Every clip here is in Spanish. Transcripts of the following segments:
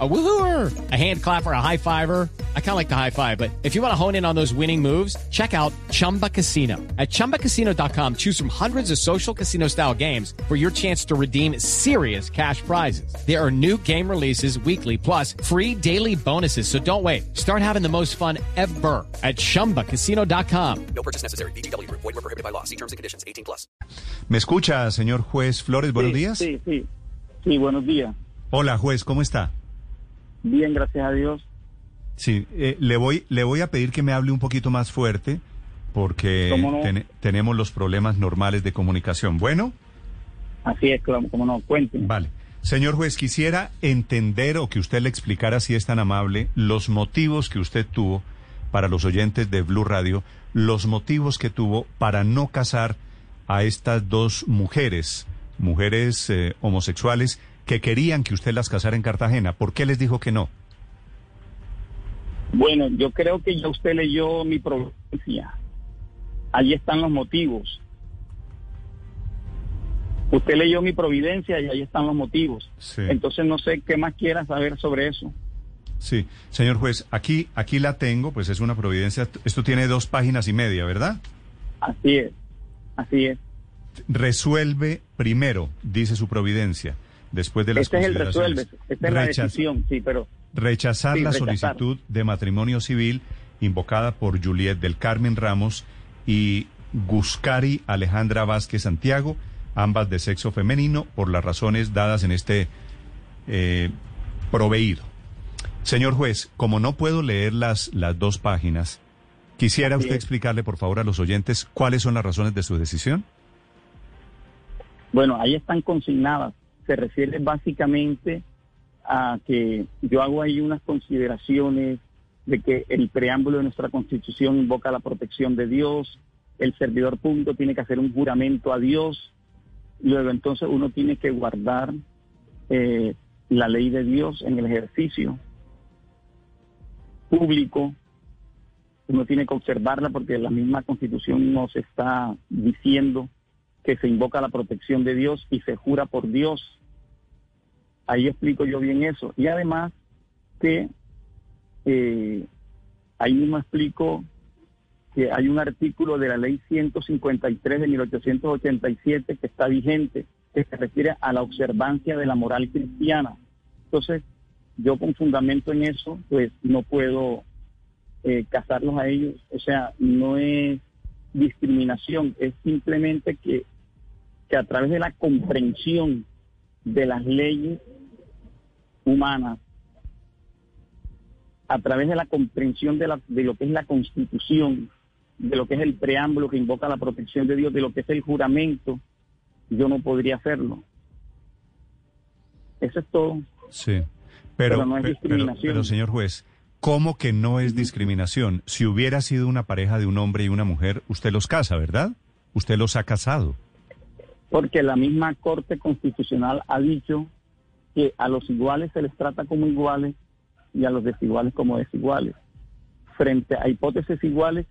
A woohooer, a hand clapper, a high fiver. I kind of like the high five, but if you want to hone in on those winning moves, check out Chumba Casino. At ChumbaCasino.com, choose from hundreds of social casino style games for your chance to redeem serious cash prizes. There are new game releases weekly, plus free daily bonuses. So don't wait. Start having the most fun ever at ChumbaCasino.com. No purchase necessary. BGW. Void were prohibited by law. See terms and conditions. 18 plus. ¿Me escucha, señor juez Flores? Buenos Sí, días. Sí, sí. Sí, buenos días. Hola, juez, ¿cómo está? Bien, gracias a Dios. Sí, eh, le, voy, le voy a pedir que me hable un poquito más fuerte porque ¿Cómo no? ten- tenemos los problemas normales de comunicación. Bueno, Así es, como, como no, cuenten. vale. Señor juez, quisiera entender o que usted le explicara, si es tan amable, los motivos que usted tuvo para los oyentes de Blue Radio, los motivos que tuvo para no casar a estas dos mujeres, mujeres eh, homosexuales, que querían que usted las casara en Cartagena. ¿Por qué les dijo que no? Bueno, yo creo que ya usted leyó mi providencia. Allí están los motivos. Usted leyó mi providencia y ahí están los motivos. Sí. Entonces no sé qué más quiera saber sobre eso. Sí, señor juez, aquí, aquí la tengo, pues es una providencia. Esto tiene dos páginas y media, ¿verdad? Así es, así es. Resuelve primero, dice su providencia, después de las Este es el resuelve, consideraciones. esta es la decisión, sí, pero Rechazar Sí, la rechazar. solicitud de matrimonio civil invocada por Juliet del Carmen Ramos y Guscari Alejandra Vázquez Santiago, ambas de sexo femenino, por las razones dadas en este eh, proveído. Señor juez, como no puedo leer las, las dos páginas, quisiera Así usted es. explicarle, por favor, a los oyentes cuáles son las razones de su decisión. Bueno, ahí están consignadas. Se refiere básicamente a que yo hago ahí unas consideraciones de que el preámbulo de nuestra constitución invoca la protección de Dios, el servidor público tiene que hacer un juramento a Dios, luego entonces uno tiene que guardar eh, la ley de Dios en el ejercicio público, uno tiene que observarla porque la misma constitución nos está diciendo que se invoca la protección de Dios y se jura por Dios. Ahí explico yo bien eso. Y además que eh, ahí mismo explico que hay un artículo de la ley 153 de 1887 que está vigente, que se refiere a la observancia de la moral cristiana. Entonces, yo con fundamento en eso, pues no puedo eh, casarlos a ellos. O sea, no es discriminación, es simplemente que, que a través de la comprensión de las leyes humanas, a través de la comprensión de, la, de lo que es la constitución, de lo que es el preámbulo que invoca la protección de Dios, de lo que es el juramento, yo no podría hacerlo. Eso es todo. Sí. Pero, Pero no es discriminación. pero, señor juez, ¿cómo que no es discriminación? Si hubiera sido una pareja de un hombre y una mujer, usted los casa, ¿verdad? Usted los ha casado. Porque la misma Corte Constitucional ha dicho que a los iguales se les trata como iguales y a los desiguales como desiguales. Frente a hipótesis iguales,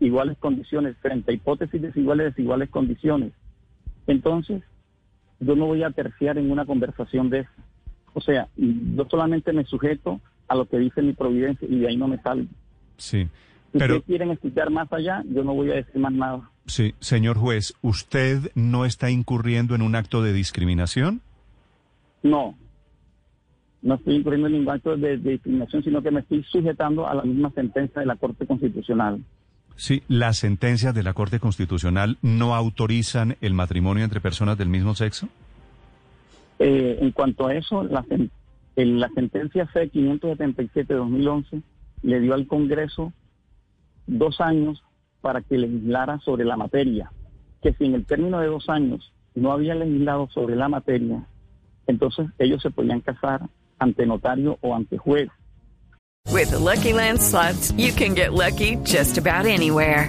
iguales condiciones. Frente a hipótesis desiguales, desiguales condiciones. Entonces, yo no voy a terciar en una conversación de eso. O sea, yo solamente me sujeto a lo que dice mi providencia y de ahí no me salgo. Sí. Si Pero, ustedes quieren escuchar más allá, yo no voy a decir más nada. Sí, señor juez, ¿usted no está incurriendo en un acto de discriminación? No, no estoy incurriendo en ningún acto de, de discriminación, sino que me estoy sujetando a la misma sentencia de la Corte Constitucional. Sí, las sentencias de la Corte Constitucional no autorizan el matrimonio entre personas del mismo sexo. Eh, en cuanto a eso, la, en la sentencia C-577 de 2011 le dio al Congreso dos años para que legislara sobre la materia, que si en el término de dos años no había legislado sobre la materia, entonces ellos se podían casar ante notario o ante juez. With the Lucky Land you can get lucky just about anywhere.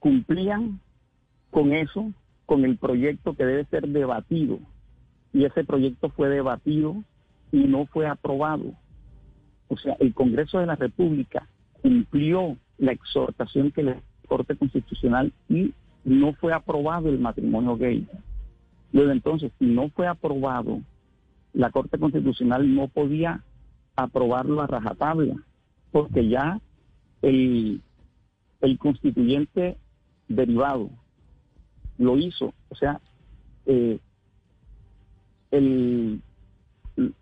cumplían con eso, con el proyecto que debe ser debatido, y ese proyecto fue debatido y no fue aprobado. O sea, el Congreso de la República cumplió la exhortación que la Corte Constitucional y no fue aprobado el matrimonio gay. Desde entonces, si no fue aprobado, la Corte Constitucional no podía aprobarlo a rajatabla, porque ya el, el constituyente derivado lo hizo. O sea, eh, el,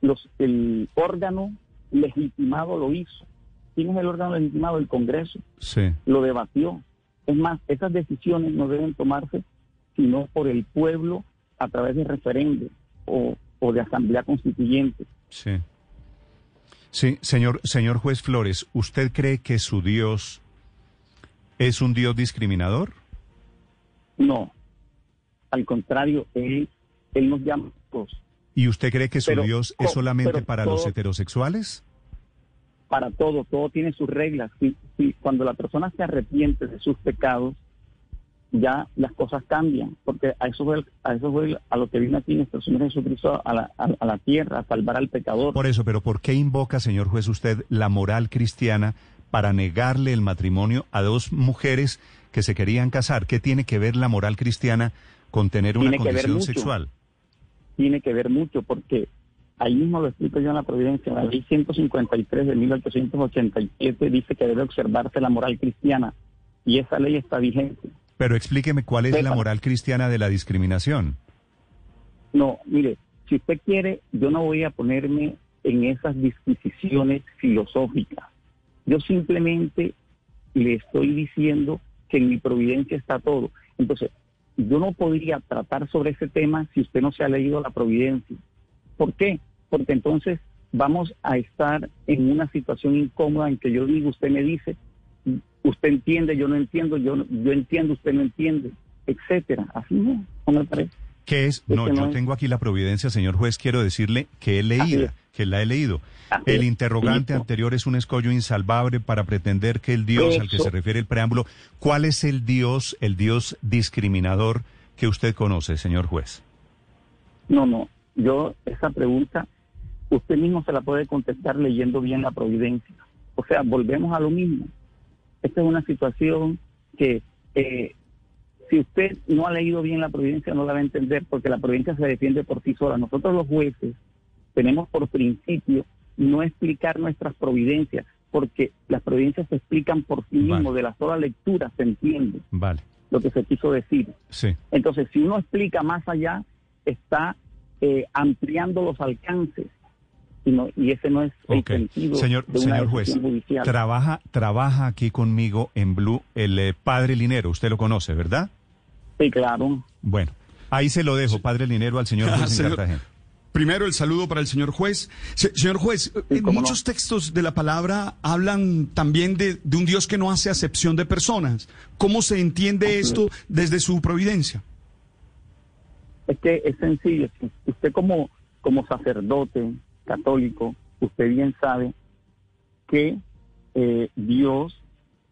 los, el órgano legitimado lo hizo. ¿Quién es el órgano legitimado? El Congreso. Sí. Lo debatió. Es más, esas decisiones no deben tomarse sino por el pueblo a través de referendo o, o de asamblea constituyente. Sí. Sí, señor, señor juez Flores, ¿usted cree que su Dios es un Dios discriminador? No. Al contrario, él, él nos llama a todos. ¿Y usted cree que su Pero, Dios es solamente para los heterosexuales? para todo, todo tiene sus reglas. Si, si cuando la persona se arrepiente de sus pecados, ya las cosas cambian, porque a eso fue, a eso fue a lo que vino aquí nuestro Señor Jesucristo a la, a, a la tierra, a salvar al pecador. Por eso, pero ¿por qué invoca, señor juez, usted la moral cristiana para negarle el matrimonio a dos mujeres que se querían casar? ¿Qué tiene que ver la moral cristiana con tener una condición sexual? Tiene que ver mucho, porque ahí mismo lo explico yo en la Providencia, la ley 153 de 1887 dice que debe observarse la moral cristiana, y esa ley está vigente. Pero explíqueme cuál es la moral cristiana de la discriminación. No, mire, si usted quiere, yo no voy a ponerme en esas disquisiciones filosóficas. Yo simplemente le estoy diciendo que en mi providencia está todo. Entonces, yo no podría tratar sobre ese tema si usted no se ha leído la providencia. ¿Por qué? Porque entonces vamos a estar en una situación incómoda en que yo digo, usted me dice, usted entiende, yo no entiendo, yo, yo entiendo, usted no entiende, etcétera. Así no, no me parece. ¿Qué es? No, Este no yo es- tengo aquí la providencia, señor juez. Quiero decirle que he leído, que la he leído. Así El interrogante anterior es un escollo insalvable para pretender que el Dios al que se refiere el preámbulo, ¿cuál es el Dios, el Dios discriminador que usted conoce, señor juez? No, no. Yo esa pregunta, usted mismo se la puede contestar leyendo bien la providencia. O sea, volvemos a lo mismo. Esta es una situación que eh, si usted no ha leído bien la providencia no la va a entender porque la providencia se defiende por sí sola. Nosotros los jueces tenemos por principio no explicar nuestras providencias porque las providencias se explican por sí Vale. mismos. De la sola lectura se entiende Vale, lo que se quiso decir. sí. Entonces, si uno explica más allá, está eh, ampliando los alcances. Y, no- y ese no es el sentido Señor, de una señor juez, judicial. trabaja, trabaja aquí conmigo en Blue el eh, padre Linero. Usted lo conoce, ¿verdad? Sí, claro. Bueno, ahí se lo dejo, padre Linero, al señor Ah, juez en. Cartagena. Primero el saludo para el señor juez. Se- señor juez, no. muchos textos de la palabra hablan también de, de un Dios que no hace acepción de personas. ¿Cómo se entiende esto desde su providencia? Es que es sencillo. Usted como, como sacerdote católico, usted bien sabe que eh, Dios,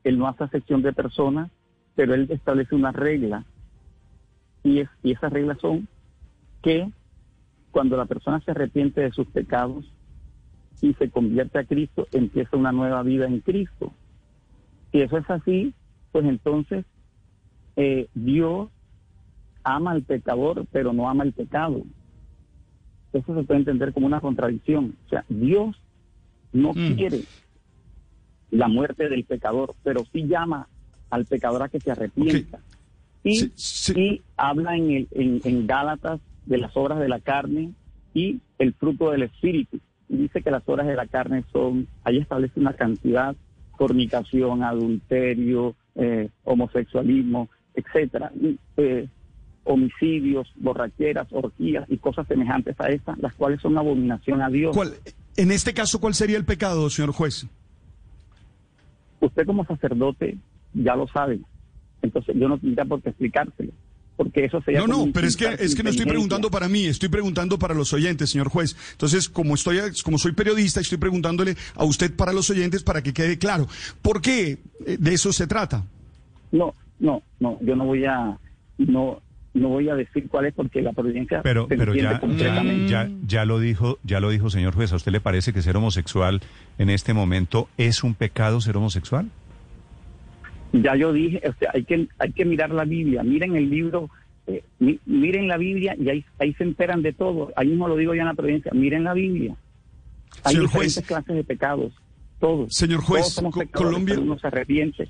Él no hace acepción de personas, pero Él establece una regla. Y, es, y esas reglas son que cuando la persona se arrepiente de sus pecados y se convierte a Cristo, empieza una nueva vida en Cristo. Si eso es así, pues entonces eh, Dios ama al pecador, pero no ama el pecado. Eso se puede entender como una contradicción. O sea, Dios no Mm. quiere la muerte del pecador, pero sí llama al pecador a que se arrepienta. Y, Sí, sí. y habla en, el, en, en Gálatas de las obras de la carne y el fruto del espíritu. Y dice que las obras de la carne son, ahí establece una cantidad, fornicación, adulterio, eh, homosexualismo, etcétera, y, eh, homicidios, borracheras, orgías y cosas semejantes a estas, las cuales son abominación a Dios. ¿Cuál, en este caso, ¿cuál sería el pecado, señor juez? Usted como sacerdote ya lo sabe. Entonces yo no tendría por qué explicárselo. Porque eso sería No, no, pero es que, es que no estoy preguntando para mí, estoy preguntando para los oyentes, señor juez. Entonces, como estoy, como soy periodista, estoy preguntándole a usted para los oyentes para que quede claro. ¿Por qué eh, de eso se trata? No, no, no, yo no voy a, no, no voy a decir cuál es porque la providencia Pero, se pero ya, ya, completamente. ya, ya lo dijo, ya lo dijo, señor juez. ¿A usted le parece que ser homosexual en este momento es un pecado ser homosexual? Ya yo dije, o sea, hay que, hay que mirar la Biblia, miren el libro, eh, mi- miren la Biblia y ahí, ahí se enteran de todo. Ahí mismo lo digo yo en la providencia, miren la Biblia. Hay Señor diferentes juez. clases de pecados, todos. Señor juez, todos somos pecadores, Colombia- pero uno se arrepiente.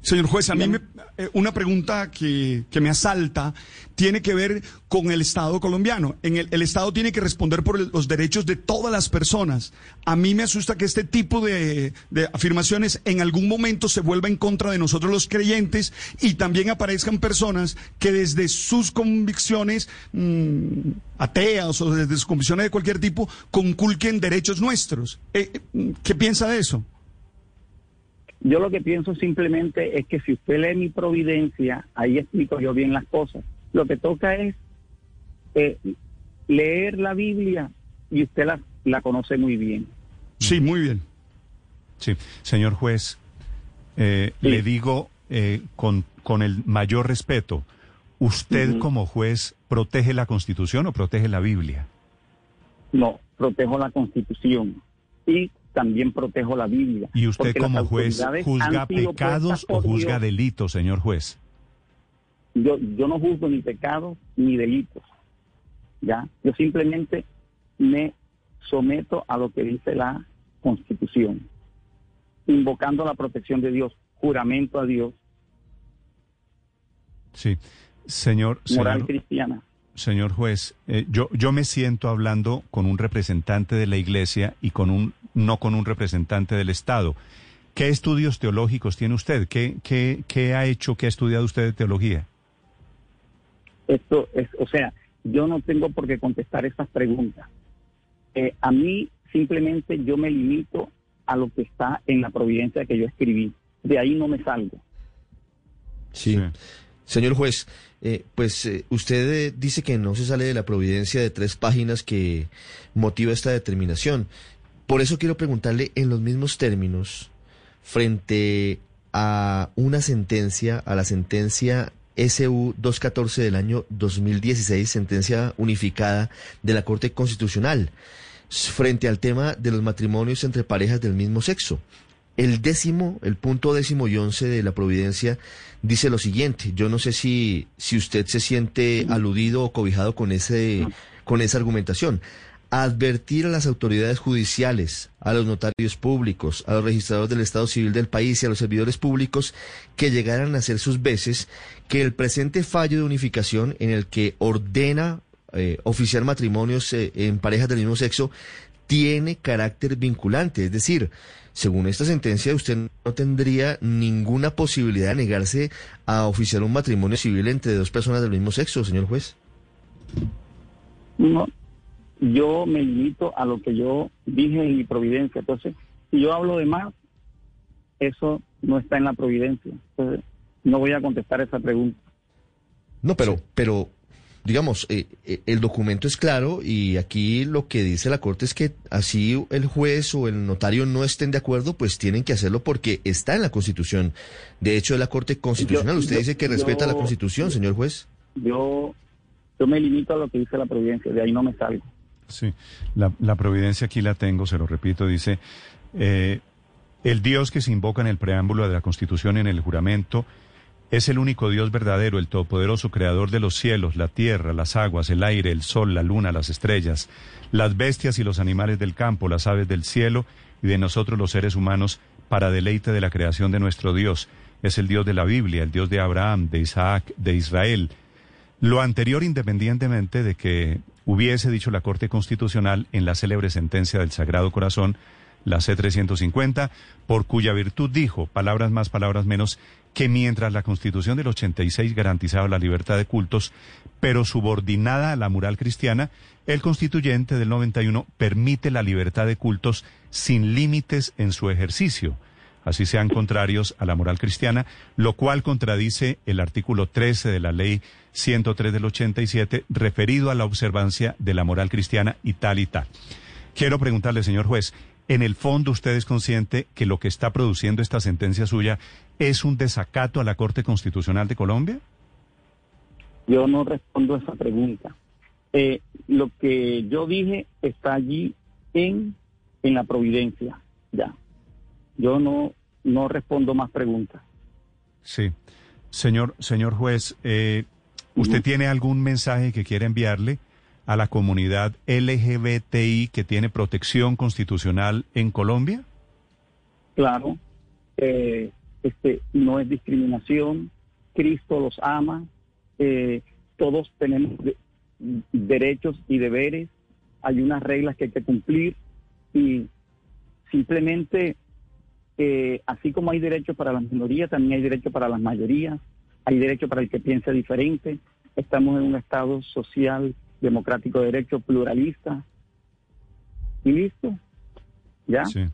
Señor juez, a mí me, eh, una pregunta que, que me asalta tiene que ver con el Estado colombiano. En el, Estado tiene que responder por los derechos de todas las personas. A mí me asusta que este tipo de, de afirmaciones en algún momento se vuelva en contra de nosotros los creyentes y también aparezcan personas que desde sus convicciones mm, ateas o desde sus convicciones de cualquier tipo conculquen derechos nuestros. Eh, eh, ¿Qué piensa de eso? Yo lo que pienso simplemente es que si usted lee mi providencia, ahí explico yo bien las cosas. Lo que toca es eh, leer la Biblia y usted la, la conoce muy bien. Sí, muy bien. Sí, señor juez, eh, Sí. le digo eh, con, con el mayor respeto, ¿usted como juez protege la Constitución o protege la Biblia? No, protejo la Constitución y también protejo la Biblia. ¿Y usted como juez juzga pecados o juzga Dios. delitos, señor juez? Yo, yo no juzgo ni pecados ni delitos. ¿ya? Yo simplemente me someto a lo que dice la Constitución, invocando la protección de Dios, juramento a Dios, Sí, señor, moral señor, cristiana. señor juez, eh, yo, yo me siento hablando con un representante de la Iglesia y con un no con un representante del Estado. ¿Qué estudios teológicos tiene usted? ¿Qué, qué, qué ha hecho, qué ha estudiado usted de teología? Esto es, o sea, yo no tengo por qué contestar esas preguntas. Eh, a mí simplemente yo me limito a lo que está en la providencia que yo escribí. De ahí no me salgo. Sí. Señor juez, eh, pues eh, usted eh, dice que no se sale de la providencia de tres páginas que motiva esta determinación. Por eso quiero preguntarle en los mismos términos, frente a una sentencia, a la sentencia SU 214 del año 2016, sentencia unificada de la Corte Constitucional, frente al tema de los matrimonios entre parejas del mismo sexo. El décimo, el punto décimo y once de la Providencia dice lo siguiente. Yo no sé si, si usted se siente aludido o cobijado con ese, con esa argumentación. Advertir a las autoridades judiciales, a los notarios públicos, a los registradores del Estado Civil del país y a los servidores públicos que llegaran a hacer sus veces que el presente fallo de unificación en el que ordena eh, oficiar matrimonios eh, en parejas del mismo sexo tiene carácter vinculante. Es decir, según esta sentencia, usted no tendría ninguna posibilidad de negarse a oficiar un matrimonio civil entre dos personas del mismo sexo, señor juez. No, yo me limito a lo que yo dije en mi providencia. Entonces, si yo hablo de más, eso no está en la providencia. Entonces, no voy a contestar esa pregunta. No, pero, pero, digamos, eh, eh, el documento es claro y aquí lo que dice la Corte es que así el juez o el notario no estén de acuerdo, pues tienen que hacerlo porque está en la Constitución. De hecho, es la Corte Constitucional. Yo- Usted yo- dice que respeta la Constitución, señor juez. Yo, yo me limito a lo que dice la providencia. De ahí no me salgo. Sí, la, providencia aquí la tengo, se lo repito, dice, eh, el Dios que se invoca en el preámbulo de la Constitución en el juramento es el único Dios verdadero, el todopoderoso creador de los cielos, la tierra, las aguas, el aire, el sol, la luna, las estrellas, las bestias y los animales del campo, las aves del cielo y de nosotros los seres humanos, para deleite de la creación de nuestro Dios. Es el Dios de la Biblia, el Dios de Abraham, de Isaac, de Israel. Lo anterior independientemente de que hubiese dicho la Corte Constitucional en la célebre sentencia del Sagrado Corazón, la C-350, por cuya virtud dijo, palabras más, palabras menos, que mientras la Constitución del 86 garantizaba la libertad de cultos, pero subordinada a la moral cristiana, el constituyente del 91 permite la libertad de cultos sin límites en su ejercicio. Así sean contrarios a la moral cristiana, lo cual contradice el artículo 13 de la ley 103 del 87 referido a la observancia de la moral cristiana y tal y tal. Quiero preguntarle, señor juez, en el fondo usted es consciente que lo que está produciendo esta sentencia suya es un desacato a la Corte Constitucional de Colombia? Yo no respondo a esa pregunta. Eh, lo que yo dije está allí en, en la providencia, ya. Yo no, no respondo más preguntas. Sí. Señor, señor juez, eh, ¿usted tiene algún mensaje que quiera enviarle a la comunidad LGBTI que tiene protección constitucional en Colombia? Claro, eh, este, no es discriminación, Cristo los ama, eh, todos tenemos de- derechos y deberes, hay unas reglas que hay que cumplir y simplemente, eh, así como hay derechos para las minorías, también hay derechos para las mayorías, hay derecho para el que piense diferente, estamos en un Estado social, democrático de derecho, pluralista, y listo, ¿ya? Sí.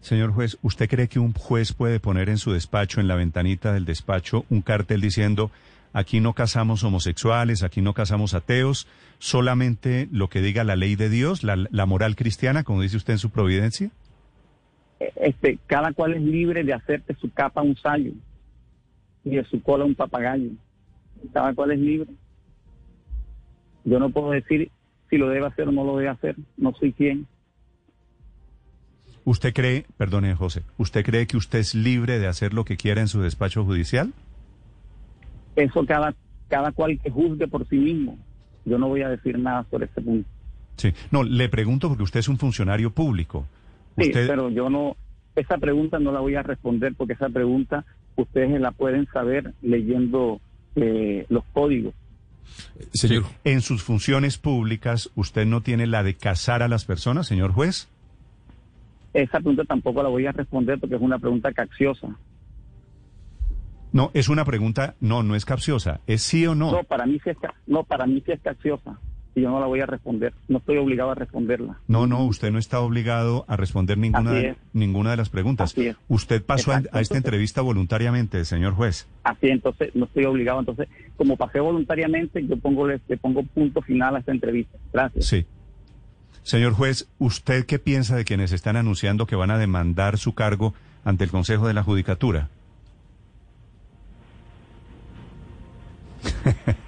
Señor juez, ¿usted cree que un juez puede poner en su despacho, en la ventanita del despacho, un cartel diciendo, aquí no casamos homosexuales, aquí no casamos ateos, solamente lo que diga la ley de Dios, la moral cristiana, como dice usted en su providencia? Este, cada cual es libre de hacer de su capa un sayo y de su cola un papagayo. Cada cual es libre. Yo no puedo decir si lo debe hacer o no lo debe hacer. No soy quien. ¿Usted cree, perdone José, ¿usted cree que usted es libre de hacer lo que quiera en su despacho judicial? Eso cada, cada cual que juzgue por sí mismo. Yo no voy a decir nada sobre ese punto. Sí. No, le pregunto porque usted es un funcionario público. Sí, Usted, pero yo no, esa pregunta no la voy a responder porque esa pregunta ustedes la pueden saber leyendo eh, los códigos. Señor. En sus funciones públicas, ¿usted no tiene la de casar a las personas, señor juez? Esa pregunta tampoco la voy a responder porque es una pregunta capciosa. No, es una pregunta, no, no es capciosa, es sí o no. No, para mí sí es, no, para mí sí es capciosa y yo no la voy a responder. No estoy obligado a responderla. No, no, usted no está obligado a responder ninguna, de, ninguna de las preguntas. Así es. Usted pasó a, Exacto. a esta entrevista voluntariamente, señor juez. Así entonces no estoy obligado. Entonces, como pasé voluntariamente, yo pongo le, le pongo punto final a esta entrevista. Gracias. Sí. Señor juez, ¿usted qué piensa de quienes están anunciando que van a demandar su cargo ante el Consejo de la Judicatura?